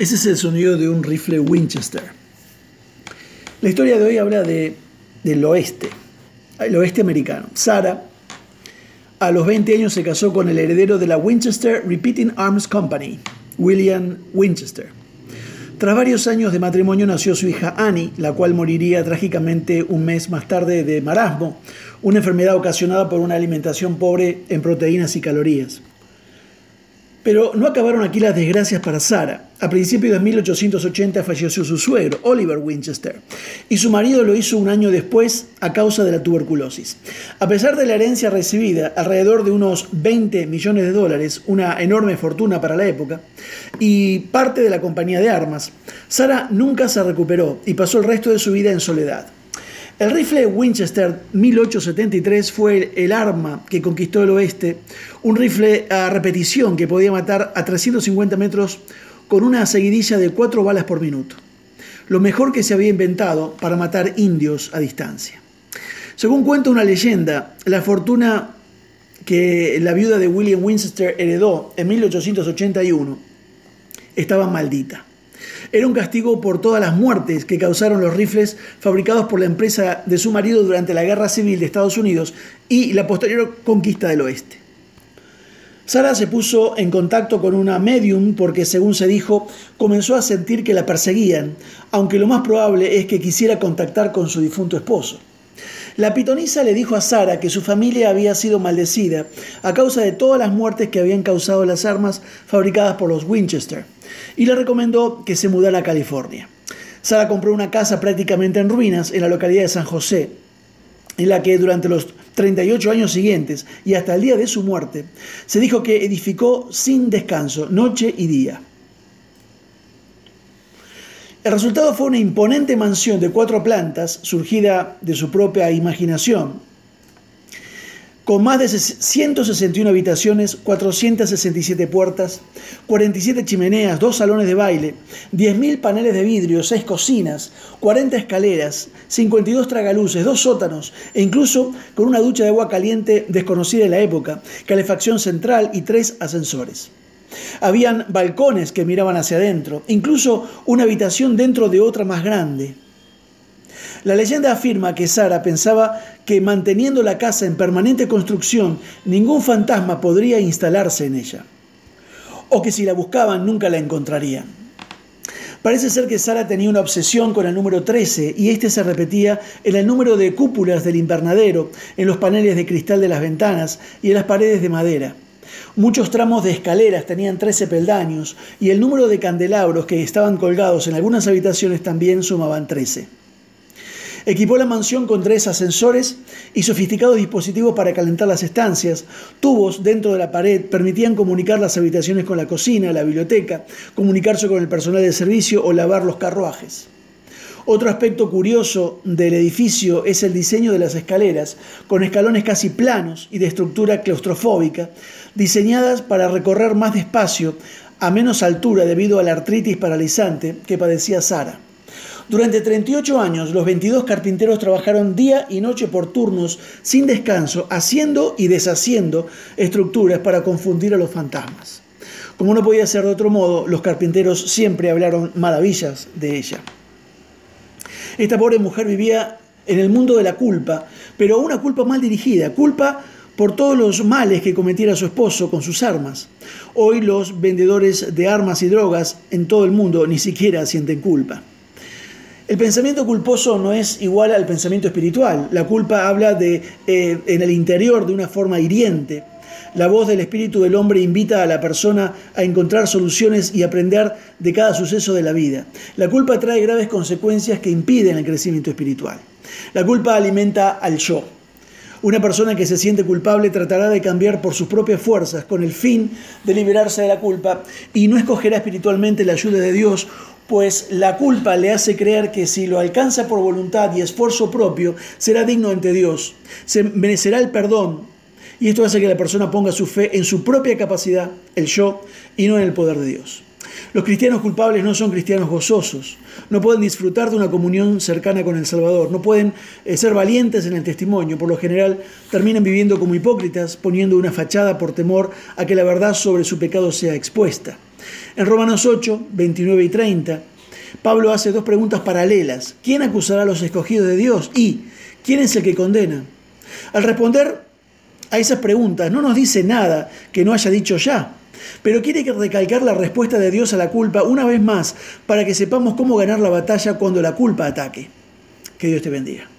Ese es el sonido de un rifle Winchester. La historia de hoy habla de, del oeste, el oeste americano. Sara, a los 20 años, se casó con el heredero de la Winchester Repeating Arms Company, William Winchester. Tras varios años de matrimonio nació su hija Annie, la cual moriría trágicamente un mes más tarde de marasmo, una enfermedad ocasionada por una alimentación pobre en proteínas y calorías. Pero no acabaron aquí las desgracias para Sara. A principios de 1880 falleció su suegro, Oliver Winchester, y su marido lo hizo un año después a causa de la tuberculosis. A pesar de la herencia recibida, alrededor de unos 20 millones de dólares, una enorme fortuna para la época, y parte de la compañía de armas, Sara nunca se recuperó y pasó el resto de su vida en soledad. El rifle Winchester 1873 fue el arma que conquistó el oeste, un rifle a repetición que podía matar a 350 metros con una seguidilla de cuatro balas por minuto. Lo mejor que se había inventado para matar indios a distancia. Según cuenta una leyenda, la fortuna que la viuda de William Winchester heredó en 1881 estaba maldita. Era un castigo por todas las muertes que causaron los rifles fabricados por la empresa de su marido durante la Guerra Civil de Estados Unidos y la posterior conquista del oeste. Sara se puso en contacto con una medium porque, según se dijo, comenzó a sentir que la perseguían, aunque lo más probable es que quisiera contactar con su difunto esposo. La pitonisa le dijo a Sara que su familia había sido maldecida a causa de todas las muertes que habían causado las armas fabricadas por los Winchester y le recomendó que se mudara a California. Sara compró una casa prácticamente en ruinas en la localidad de San José, en la que durante los 38 años siguientes y hasta el día de su muerte, se dijo que edificó sin descanso, noche y día. El resultado fue una imponente mansión de cuatro plantas, surgida de su propia imaginación, con más de 161 habitaciones, 467 puertas, 47 chimeneas, dos salones de baile, 10.000 paneles de vidrio, 6 cocinas, 40 escaleras, 52 tragaluces, dos sótanos e incluso con una ducha de agua caliente desconocida en la época, calefacción central y tres ascensores. Habían balcones que miraban hacia adentro, incluso una habitación dentro de otra más grande. La leyenda afirma que Sara pensaba que manteniendo la casa en permanente construcción, ningún fantasma podría instalarse en ella, o que si la buscaban nunca la encontrarían. Parece ser que Sara tenía una obsesión con el número 13 y este se repetía en el número de cúpulas del invernadero, en los paneles de cristal de las ventanas y en las paredes de madera. Muchos tramos de escaleras tenían 13 peldaños y el número de candelabros que estaban colgados en algunas habitaciones también sumaban 13. Equipó la mansión con tres ascensores y sofisticados dispositivos para calentar las estancias. Tubos dentro de la pared permitían comunicar las habitaciones con la cocina, la biblioteca, comunicarse con el personal de servicio o lavar los carruajes. Otro aspecto curioso del edificio es el diseño de las escaleras, con escalones casi planos y de estructura claustrofóbica, diseñadas para recorrer más despacio, a menos altura debido a la artritis paralizante que padecía Sara. Durante 38 años, los 22 carpinteros trabajaron día y noche por turnos, sin descanso, haciendo y deshaciendo estructuras para confundir a los fantasmas. Como no podía ser de otro modo, los carpinteros siempre hablaron maravillas de ella. Esta pobre mujer vivía en el mundo de la culpa, pero una culpa mal dirigida, culpa por todos los males que cometiera su esposo con sus armas. Hoy los vendedores de armas y drogas en todo el mundo ni siquiera sienten culpa. El pensamiento culposo no es igual al pensamiento espiritual. La culpa habla de eh, en el interior de una forma hiriente. La voz del espíritu del hombre invita a la persona a encontrar soluciones y aprender de cada suceso de la vida. La culpa trae graves consecuencias que impiden el crecimiento espiritual. La culpa alimenta al yo. Una persona que se siente culpable tratará de cambiar por sus propias fuerzas con el fin de liberarse de la culpa y no escogerá espiritualmente la ayuda de Dios pues la culpa le hace creer que si lo alcanza por voluntad y esfuerzo propio, será digno ante Dios, se merecerá el perdón, y esto hace que la persona ponga su fe en su propia capacidad, el yo, y no en el poder de Dios. Los cristianos culpables no son cristianos gozosos, no pueden disfrutar de una comunión cercana con el Salvador, no pueden eh, ser valientes en el testimonio, por lo general terminan viviendo como hipócritas, poniendo una fachada por temor a que la verdad sobre su pecado sea expuesta. En Romanos 8, 29 y 30, Pablo hace dos preguntas paralelas. ¿Quién acusará a los escogidos de Dios? Y ¿quién es el que condena? Al responder a esas preguntas no nos dice nada que no haya dicho ya, pero quiere recalcar la respuesta de Dios a la culpa una vez más para que sepamos cómo ganar la batalla cuando la culpa ataque. Que Dios te bendiga.